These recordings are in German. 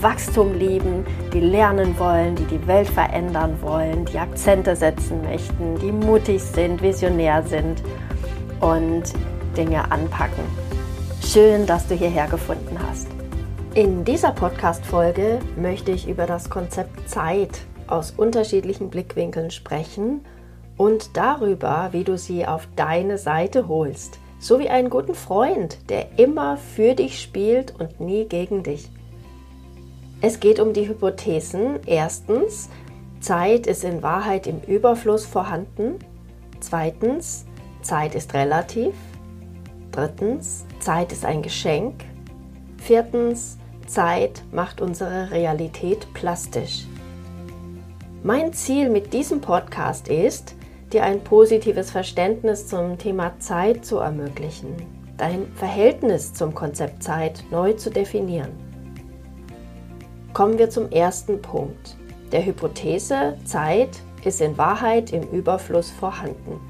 Wachstum lieben, die lernen wollen, die die Welt verändern wollen, die Akzente setzen möchten, die mutig sind, visionär sind und Dinge anpacken. Schön, dass du hierher gefunden hast. In dieser Podcast-Folge möchte ich über das Konzept Zeit aus unterschiedlichen Blickwinkeln sprechen und darüber, wie du sie auf deine Seite holst, so wie einen guten Freund, der immer für dich spielt und nie gegen dich. Es geht um die Hypothesen. Erstens, Zeit ist in Wahrheit im Überfluss vorhanden. Zweitens, Zeit ist relativ. Drittens, Zeit ist ein Geschenk. Viertens, Zeit macht unsere Realität plastisch. Mein Ziel mit diesem Podcast ist, dir ein positives Verständnis zum Thema Zeit zu ermöglichen, dein Verhältnis zum Konzept Zeit neu zu definieren. Kommen wir zum ersten Punkt. Der Hypothese, Zeit ist in Wahrheit im Überfluss vorhanden.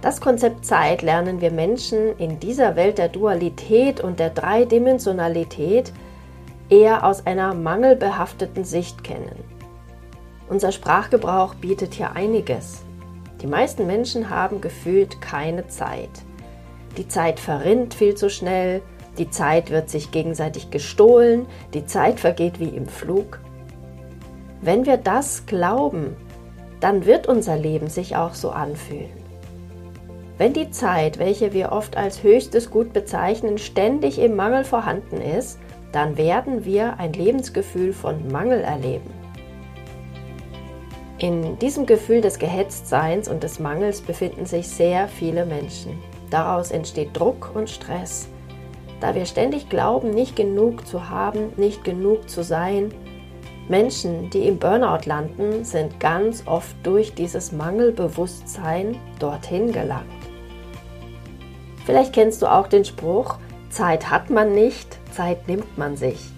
Das Konzept Zeit lernen wir Menschen in dieser Welt der Dualität und der Dreidimensionalität eher aus einer mangelbehafteten Sicht kennen. Unser Sprachgebrauch bietet hier einiges. Die meisten Menschen haben gefühlt keine Zeit. Die Zeit verrinnt viel zu schnell, die Zeit wird sich gegenseitig gestohlen, die Zeit vergeht wie im Flug. Wenn wir das glauben, dann wird unser Leben sich auch so anfühlen. Wenn die Zeit, welche wir oft als höchstes Gut bezeichnen, ständig im Mangel vorhanden ist, dann werden wir ein Lebensgefühl von Mangel erleben. In diesem Gefühl des Gehetztseins und des Mangels befinden sich sehr viele Menschen. Daraus entsteht Druck und Stress da wir ständig glauben, nicht genug zu haben, nicht genug zu sein. Menschen, die im Burnout landen, sind ganz oft durch dieses Mangelbewusstsein dorthin gelangt. Vielleicht kennst du auch den Spruch, Zeit hat man nicht, Zeit nimmt man sich.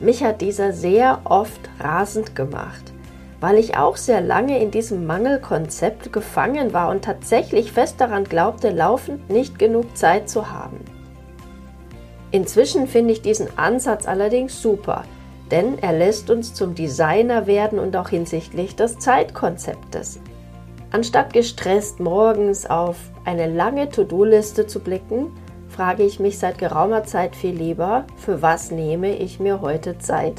Mich hat dieser sehr oft rasend gemacht, weil ich auch sehr lange in diesem Mangelkonzept gefangen war und tatsächlich fest daran glaubte, laufend nicht genug Zeit zu haben. Inzwischen finde ich diesen Ansatz allerdings super, denn er lässt uns zum Designer werden und auch hinsichtlich des Zeitkonzeptes. Anstatt gestresst morgens auf eine lange To-Do-Liste zu blicken, frage ich mich seit geraumer Zeit viel lieber, für was nehme ich mir heute Zeit?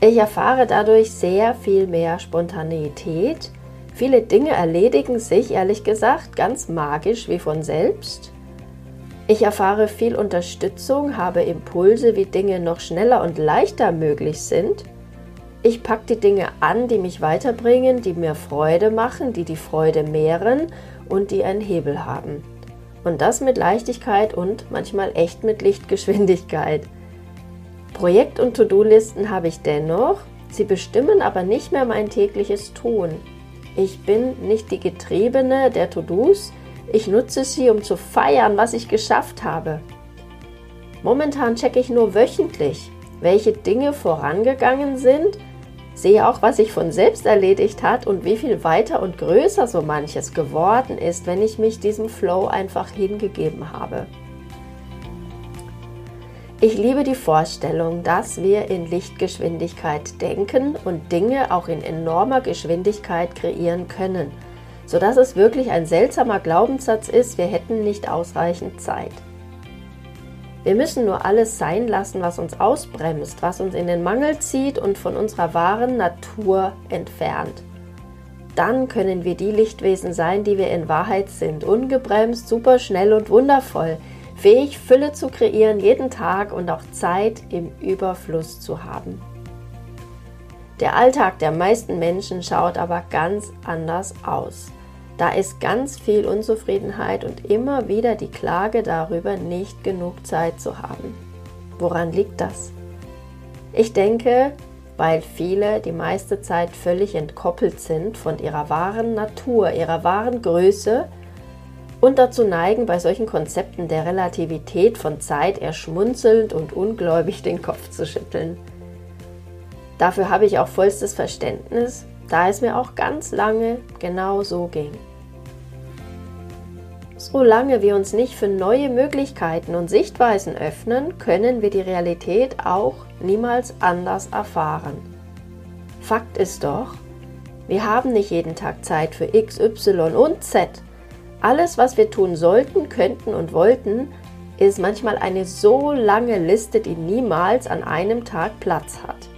Ich erfahre dadurch sehr viel mehr Spontaneität. Viele Dinge erledigen sich, ehrlich gesagt, ganz magisch wie von selbst. Ich erfahre viel Unterstützung, habe Impulse, wie Dinge noch schneller und leichter möglich sind. Ich packe die Dinge an, die mich weiterbringen, die mir Freude machen, die die Freude mehren und die einen Hebel haben. Und das mit Leichtigkeit und manchmal echt mit Lichtgeschwindigkeit. Projekt- und To-Do-Listen habe ich dennoch, sie bestimmen aber nicht mehr mein tägliches Tun. Ich bin nicht die Getriebene der To-Dos, ich nutze sie, um zu feiern, was ich geschafft habe. Momentan checke ich nur wöchentlich, welche Dinge vorangegangen sind, sehe auch, was sich von selbst erledigt hat und wie viel weiter und größer so manches geworden ist, wenn ich mich diesem Flow einfach hingegeben habe. Ich liebe die Vorstellung, dass wir in Lichtgeschwindigkeit denken und Dinge auch in enormer Geschwindigkeit kreieren können – sodass es wirklich ein seltsamer Glaubenssatz ist, wir hätten nicht ausreichend Zeit. Wir müssen nur alles sein lassen, was uns ausbremst, was uns in den Mangel zieht und von unserer wahren Natur entfernt. Dann können wir die Lichtwesen sein, die wir in Wahrheit sind, ungebremst, superschnell und wundervoll, fähig Fülle zu kreieren jeden Tag und auch Zeit im Überfluss zu haben. Der Alltag der meisten Menschen schaut aber ganz anders aus. Da ist ganz viel Unzufriedenheit und immer wieder die Klage darüber, nicht genug Zeit zu haben. Woran liegt das? Ich denke, weil viele die meiste Zeit völlig entkoppelt sind von ihrer wahren Natur, ihrer wahren Größe und dazu neigen, bei solchen Konzepten der Relativität von Zeit eher schmunzelnd und ungläubig den Kopf zu schütteln. Dafür habe ich auch vollstes Verständnis, da es mir auch ganz lange genau so ging. Solange wir uns nicht für neue Möglichkeiten und Sichtweisen öffnen, können wir die Realität auch niemals anders erfahren. Fakt ist doch, wir haben nicht jeden Tag Zeit für X, Y und Z. Alles, was wir tun sollten, könnten und wollten, ist manchmal eine so lange Liste, die niemals an einem Tag Platz hat.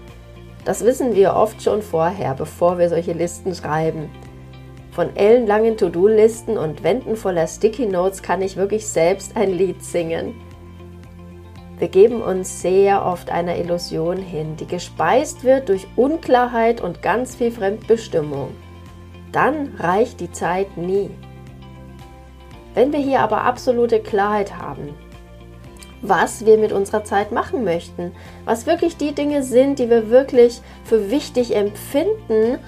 Das wissen wir oft schon vorher, bevor wir solche Listen schreiben. Von ellenlangen To-Do-Listen und Wänden voller Sticky Notes kann ich wirklich selbst ein Lied singen. Wir geben uns sehr oft einer Illusion hin, die gespeist wird durch Unklarheit und ganz viel Fremdbestimmung. Dann reicht die Zeit nie. Wenn wir hier aber absolute Klarheit haben, was wir mit unserer Zeit machen möchten, was wirklich die Dinge sind, die wir wirklich für wichtig empfinden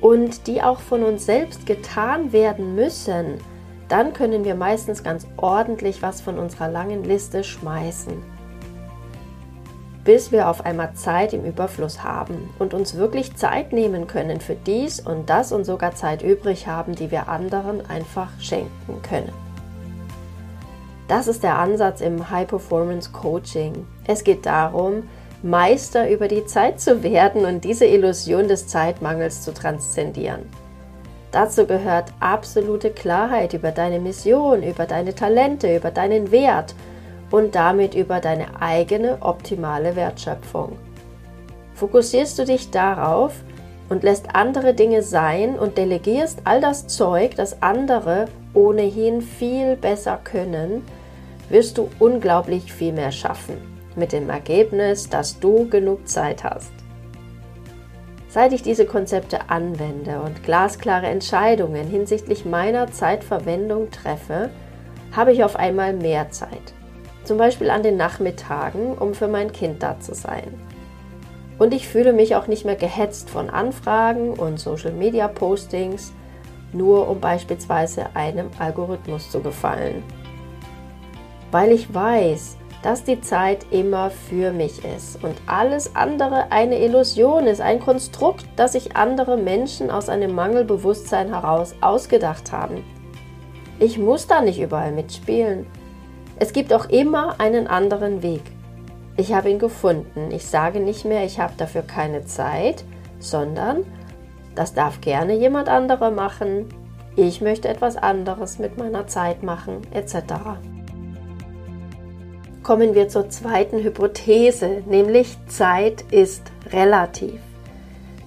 und die auch von uns selbst getan werden müssen, dann können wir meistens ganz ordentlich was von unserer langen Liste schmeißen. Bis wir auf einmal Zeit im Überfluss haben und uns wirklich Zeit nehmen können für dies und das und sogar Zeit übrig haben, die wir anderen einfach schenken können. Das ist der Ansatz im High Performance Coaching. Es geht darum, Meister über die Zeit zu werden und diese Illusion des Zeitmangels zu transzendieren. Dazu gehört absolute Klarheit über deine Mission, über deine Talente, über deinen Wert und damit über deine eigene optimale Wertschöpfung. Fokussierst du dich darauf und lässt andere Dinge sein und delegierst all das Zeug, das andere ohnehin viel besser können, wirst du unglaublich viel mehr schaffen mit dem Ergebnis, dass du genug Zeit hast. Seit ich diese Konzepte anwende und glasklare Entscheidungen hinsichtlich meiner Zeitverwendung treffe, habe ich auf einmal mehr Zeit. Zum Beispiel an den Nachmittagen, um für mein Kind da zu sein. Und ich fühle mich auch nicht mehr gehetzt von Anfragen und Social-Media-Postings, nur um beispielsweise einem Algorithmus zu gefallen. Weil ich weiß, dass die Zeit immer für mich ist und alles andere eine Illusion ist, ein Konstrukt, das sich andere Menschen aus einem Mangelbewusstsein heraus ausgedacht haben. Ich muss da nicht überall mitspielen. Es gibt auch immer einen anderen Weg. Ich habe ihn gefunden. Ich sage nicht mehr, ich habe dafür keine Zeit, sondern das darf gerne jemand anderer machen. Ich möchte etwas anderes mit meiner Zeit machen, etc kommen wir zur zweiten Hypothese, nämlich Zeit ist relativ.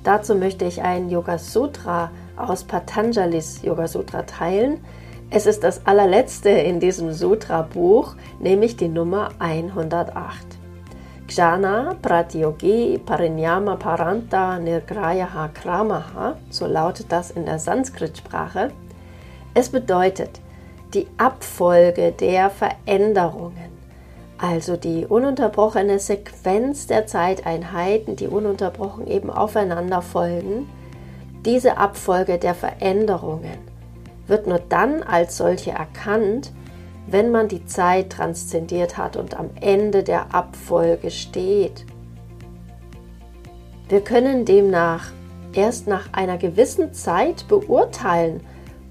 Dazu möchte ich ein Yoga Sutra aus Patanjalis Yoga Sutra teilen. Es ist das allerletzte in diesem Sutra-Buch, nämlich die Nummer 108. Jnana Pratyogi Parinyama Paranta Nirgrayaha Kramaha, so lautet das in der Sanskrit-Sprache. Es bedeutet die Abfolge der Veränderungen also die ununterbrochene Sequenz der Zeiteinheiten, die ununterbrochen eben aufeinander folgen, diese Abfolge der Veränderungen wird nur dann als solche erkannt, wenn man die Zeit transzendiert hat und am Ende der Abfolge steht. Wir können demnach erst nach einer gewissen Zeit beurteilen,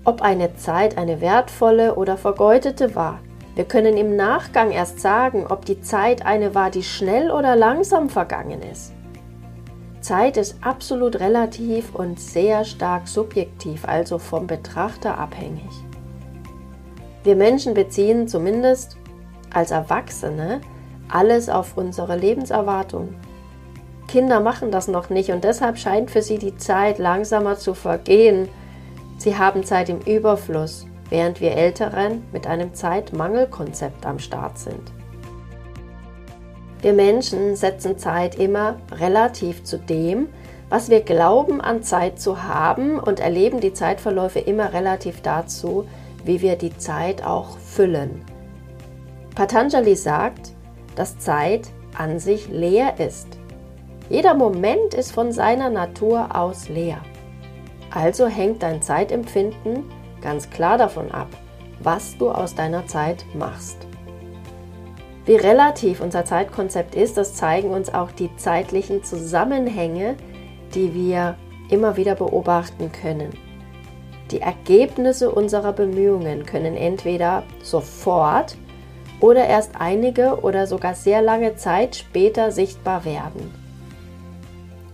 ob eine Zeit eine wertvolle oder vergeudete war. Wir können im Nachgang erst sagen, ob die Zeit eine war, die schnell oder langsam vergangen ist. Zeit ist absolut relativ und sehr stark subjektiv, also vom Betrachter abhängig. Wir Menschen beziehen zumindest als Erwachsene alles auf unsere Lebenserwartung. Kinder machen das noch nicht und deshalb scheint für sie die Zeit langsamer zu vergehen. Sie haben Zeit im Überfluss während wir Älteren mit einem Zeitmangelkonzept am Start sind. Wir Menschen setzen Zeit immer relativ zu dem, was wir glauben an Zeit zu haben und erleben die Zeitverläufe immer relativ dazu, wie wir die Zeit auch füllen. Patanjali sagt, dass Zeit an sich leer ist. Jeder Moment ist von seiner Natur aus leer. Also hängt dein Zeitempfinden ganz klar davon ab, was du aus deiner Zeit machst. Wie relativ unser Zeitkonzept ist, das zeigen uns auch die zeitlichen Zusammenhänge, die wir immer wieder beobachten können. Die Ergebnisse unserer Bemühungen können entweder sofort oder erst einige oder sogar sehr lange Zeit später sichtbar werden.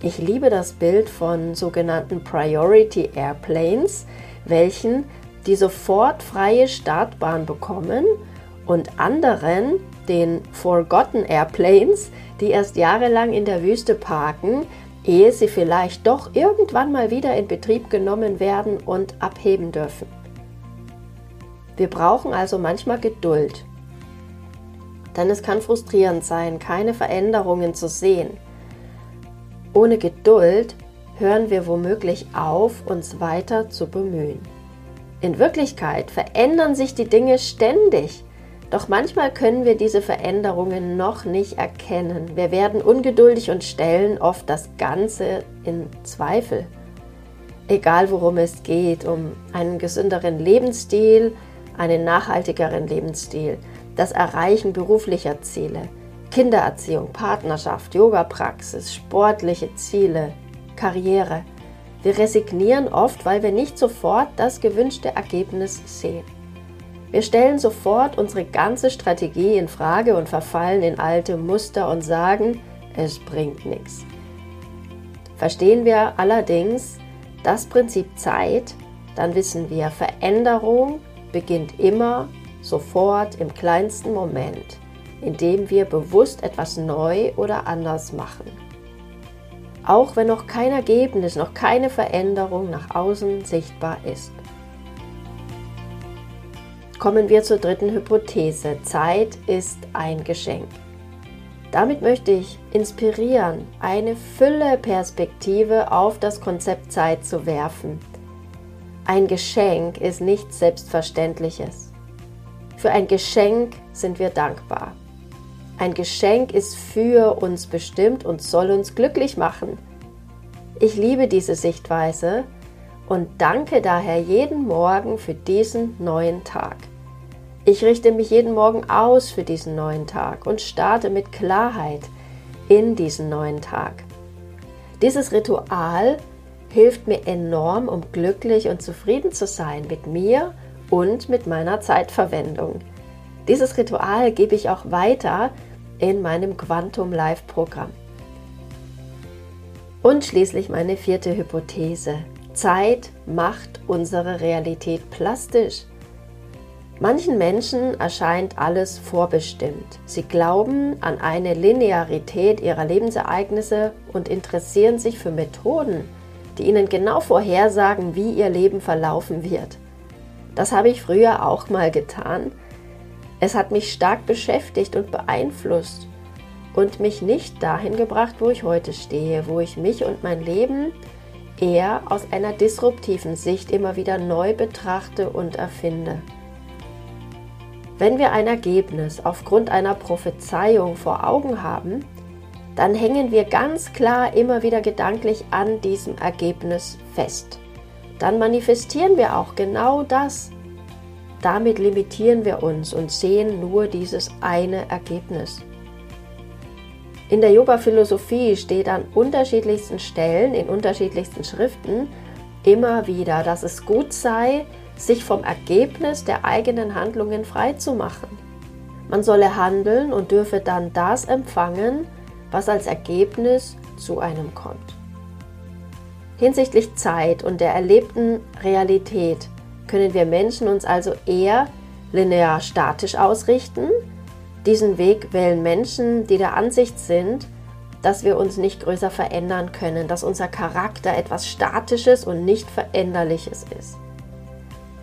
Ich liebe das Bild von sogenannten Priority Airplanes, welchen die sofort freie Startbahn bekommen und anderen, den Forgotten Airplanes, die erst jahrelang in der Wüste parken, ehe sie vielleicht doch irgendwann mal wieder in Betrieb genommen werden und abheben dürfen. Wir brauchen also manchmal Geduld, denn es kann frustrierend sein, keine Veränderungen zu sehen. Ohne Geduld hören wir womöglich auf, uns weiter zu bemühen. In Wirklichkeit verändern sich die Dinge ständig, doch manchmal können wir diese Veränderungen noch nicht erkennen. Wir werden ungeduldig und stellen oft das Ganze in Zweifel. Egal worum es geht, um einen gesünderen Lebensstil, einen nachhaltigeren Lebensstil, das Erreichen beruflicher Ziele, Kindererziehung, Partnerschaft, Yoga-Praxis, sportliche Ziele, Karriere – wir resignieren oft, weil wir nicht sofort das gewünschte Ergebnis sehen. Wir stellen sofort unsere ganze Strategie in Frage und verfallen in alte Muster und sagen, es bringt nichts. Verstehen wir allerdings das Prinzip Zeit, dann wissen wir, Veränderung beginnt immer sofort im kleinsten Moment, indem wir bewusst etwas neu oder anders machen auch wenn noch kein Ergebnis, noch keine Veränderung nach außen sichtbar ist. Kommen wir zur dritten Hypothese. Zeit ist ein Geschenk. Damit möchte ich inspirieren, eine Fülle Perspektive auf das Konzept Zeit zu werfen. Ein Geschenk ist nichts Selbstverständliches. Für ein Geschenk sind wir dankbar. Ein Geschenk ist für uns bestimmt und soll uns glücklich machen. Ich liebe diese Sichtweise und danke daher jeden Morgen für diesen neuen Tag. Ich richte mich jeden Morgen aus für diesen neuen Tag und starte mit Klarheit in diesen neuen Tag. Dieses Ritual hilft mir enorm, um glücklich und zufrieden zu sein mit mir und mit meiner Zeitverwendung. Dieses Ritual gebe ich auch weiter in meinem Quantum Live Programm. Und schließlich meine vierte Hypothese. Zeit macht unsere Realität plastisch. Manchen Menschen erscheint alles vorbestimmt. Sie glauben an eine Linearität ihrer Lebensereignisse und interessieren sich für Methoden, die ihnen genau vorhersagen, wie ihr Leben verlaufen wird. Das habe ich früher auch mal getan, es hat mich stark beschäftigt und beeinflusst und mich nicht dahin gebracht, wo ich heute stehe, wo ich mich und mein Leben eher aus einer disruptiven Sicht immer wieder neu betrachte und erfinde. Wenn wir ein Ergebnis aufgrund einer Prophezeiung vor Augen haben, dann hängen wir ganz klar immer wieder gedanklich an diesem Ergebnis fest. Dann manifestieren wir auch genau das, damit limitieren wir uns und sehen nur dieses eine Ergebnis. In der Yoga-Philosophie steht an unterschiedlichsten Stellen, in unterschiedlichsten Schriften immer wieder, dass es gut sei, sich vom Ergebnis der eigenen Handlungen frei zu machen. Man solle handeln und dürfe dann das empfangen, was als Ergebnis zu einem kommt. Hinsichtlich Zeit und der erlebten Realität können wir Menschen uns also eher linear statisch ausrichten. Diesen Weg wählen Menschen, die der Ansicht sind, dass wir uns nicht größer verändern können, dass unser Charakter etwas Statisches und nicht Veränderliches ist.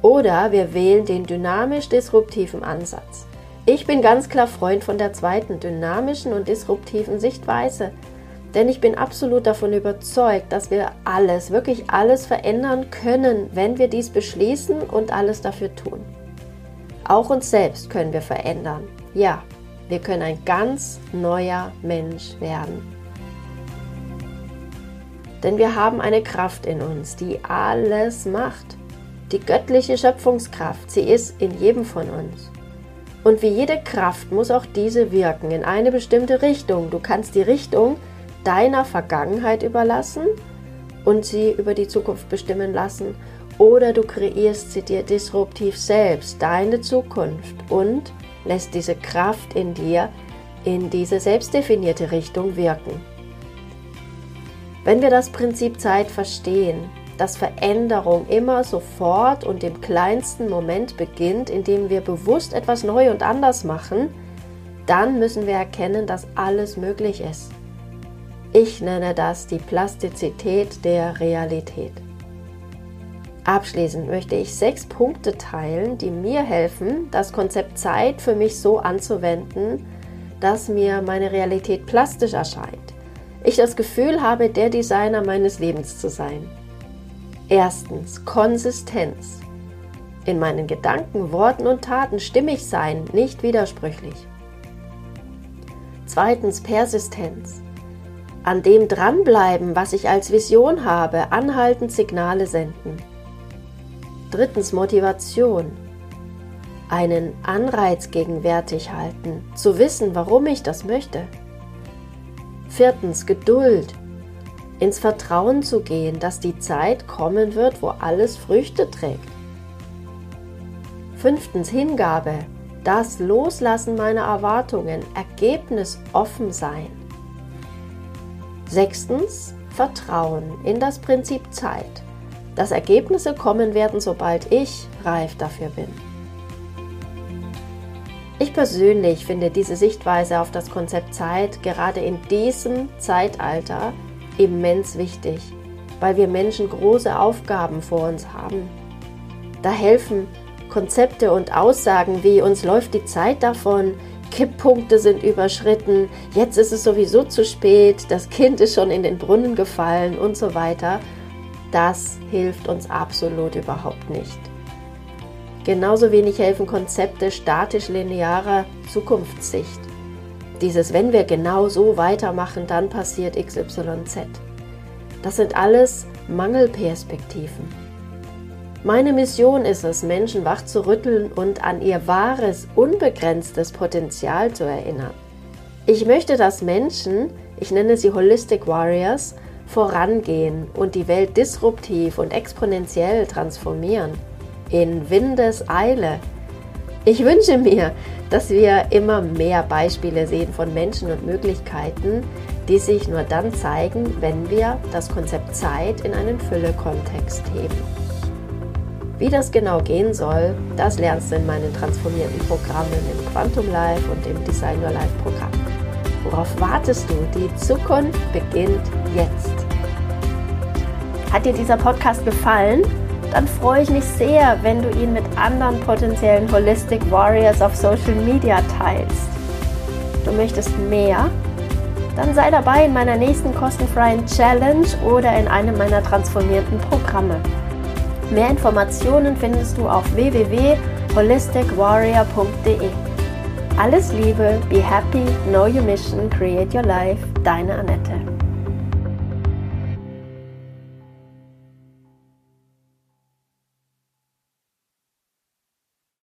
Oder wir wählen den dynamisch-disruptiven Ansatz. Ich bin ganz klar Freund von der zweiten dynamischen und disruptiven Sichtweise, denn ich bin absolut davon überzeugt, dass wir alles, wirklich alles verändern können, wenn wir dies beschließen und alles dafür tun. Auch uns selbst können wir verändern. Ja, wir können ein ganz neuer Mensch werden. Denn wir haben eine Kraft in uns, die alles macht. Die göttliche Schöpfungskraft, sie ist in jedem von uns. Und wie jede Kraft muss auch diese wirken in eine bestimmte Richtung. Du kannst die Richtung deiner Vergangenheit überlassen und sie über die Zukunft bestimmen lassen oder du kreierst sie dir disruptiv selbst, deine Zukunft und lässt diese Kraft in dir in diese selbstdefinierte Richtung wirken. Wenn wir das Prinzip Zeit verstehen, dass Veränderung immer sofort und im kleinsten Moment beginnt, indem wir bewusst etwas neu und anders machen, dann müssen wir erkennen, dass alles möglich ist. Ich nenne das die Plastizität der Realität. Abschließend möchte ich sechs Punkte teilen, die mir helfen, das Konzept Zeit für mich so anzuwenden, dass mir meine Realität plastisch erscheint. Ich das Gefühl habe, der Designer meines Lebens zu sein. Erstens Konsistenz. In meinen Gedanken, Worten und Taten stimmig sein, nicht widersprüchlich. Zweitens Persistenz. An dem dranbleiben, was ich als Vision habe, anhaltend Signale senden. Drittens Motivation. Einen Anreiz gegenwärtig halten, zu wissen, warum ich das möchte. Viertens Geduld. Ins Vertrauen zu gehen, dass die Zeit kommen wird, wo alles Früchte trägt. Fünftens Hingabe. Das Loslassen meiner Erwartungen, Ergebnis offen sein. Sechstens Vertrauen in das Prinzip Zeit dass Ergebnisse kommen werden, sobald ich reif dafür bin. Ich persönlich finde diese Sichtweise auf das Konzept Zeit gerade in diesem Zeitalter immens wichtig, weil wir Menschen große Aufgaben vor uns haben. Da helfen Konzepte und Aussagen wie uns läuft die Zeit davon, Kipppunkte sind überschritten, jetzt ist es sowieso zu spät, das Kind ist schon in den Brunnen gefallen und so weiter das hilft uns absolut überhaupt nicht. Genauso wenig helfen Konzepte statisch-linearer Zukunftssicht. Dieses, wenn wir genau so weitermachen, dann passiert XYZ. Das sind alles Mangelperspektiven. Meine Mission ist es, Menschen wach zu rütteln und an ihr wahres, unbegrenztes Potenzial zu erinnern. Ich möchte, dass Menschen, ich nenne sie Holistic Warriors, vorangehen und die Welt disruptiv und exponentiell transformieren. In Windeseile. Ich wünsche mir, dass wir immer mehr Beispiele sehen von Menschen und Möglichkeiten, die sich nur dann zeigen, wenn wir das Konzept Zeit in einen Fülle-Kontext heben. Wie das genau gehen soll, das lernst du in meinen transformierten Programmen im Quantum Life und im Design Your Life Programm. Worauf wartest du? Die Zukunft beginnt jetzt. Hat dir dieser Podcast gefallen? Dann freue ich mich sehr, wenn du ihn mit anderen potenziellen Holistic Warriors auf Social Media teilst. Du möchtest mehr? Dann sei dabei in meiner nächsten kostenfreien Challenge oder in einem meiner transformierten Programme. Mehr Informationen findest du auf www.holisticwarrior.de. Alles Liebe, be happy, know your mission, create your life, deine Annette.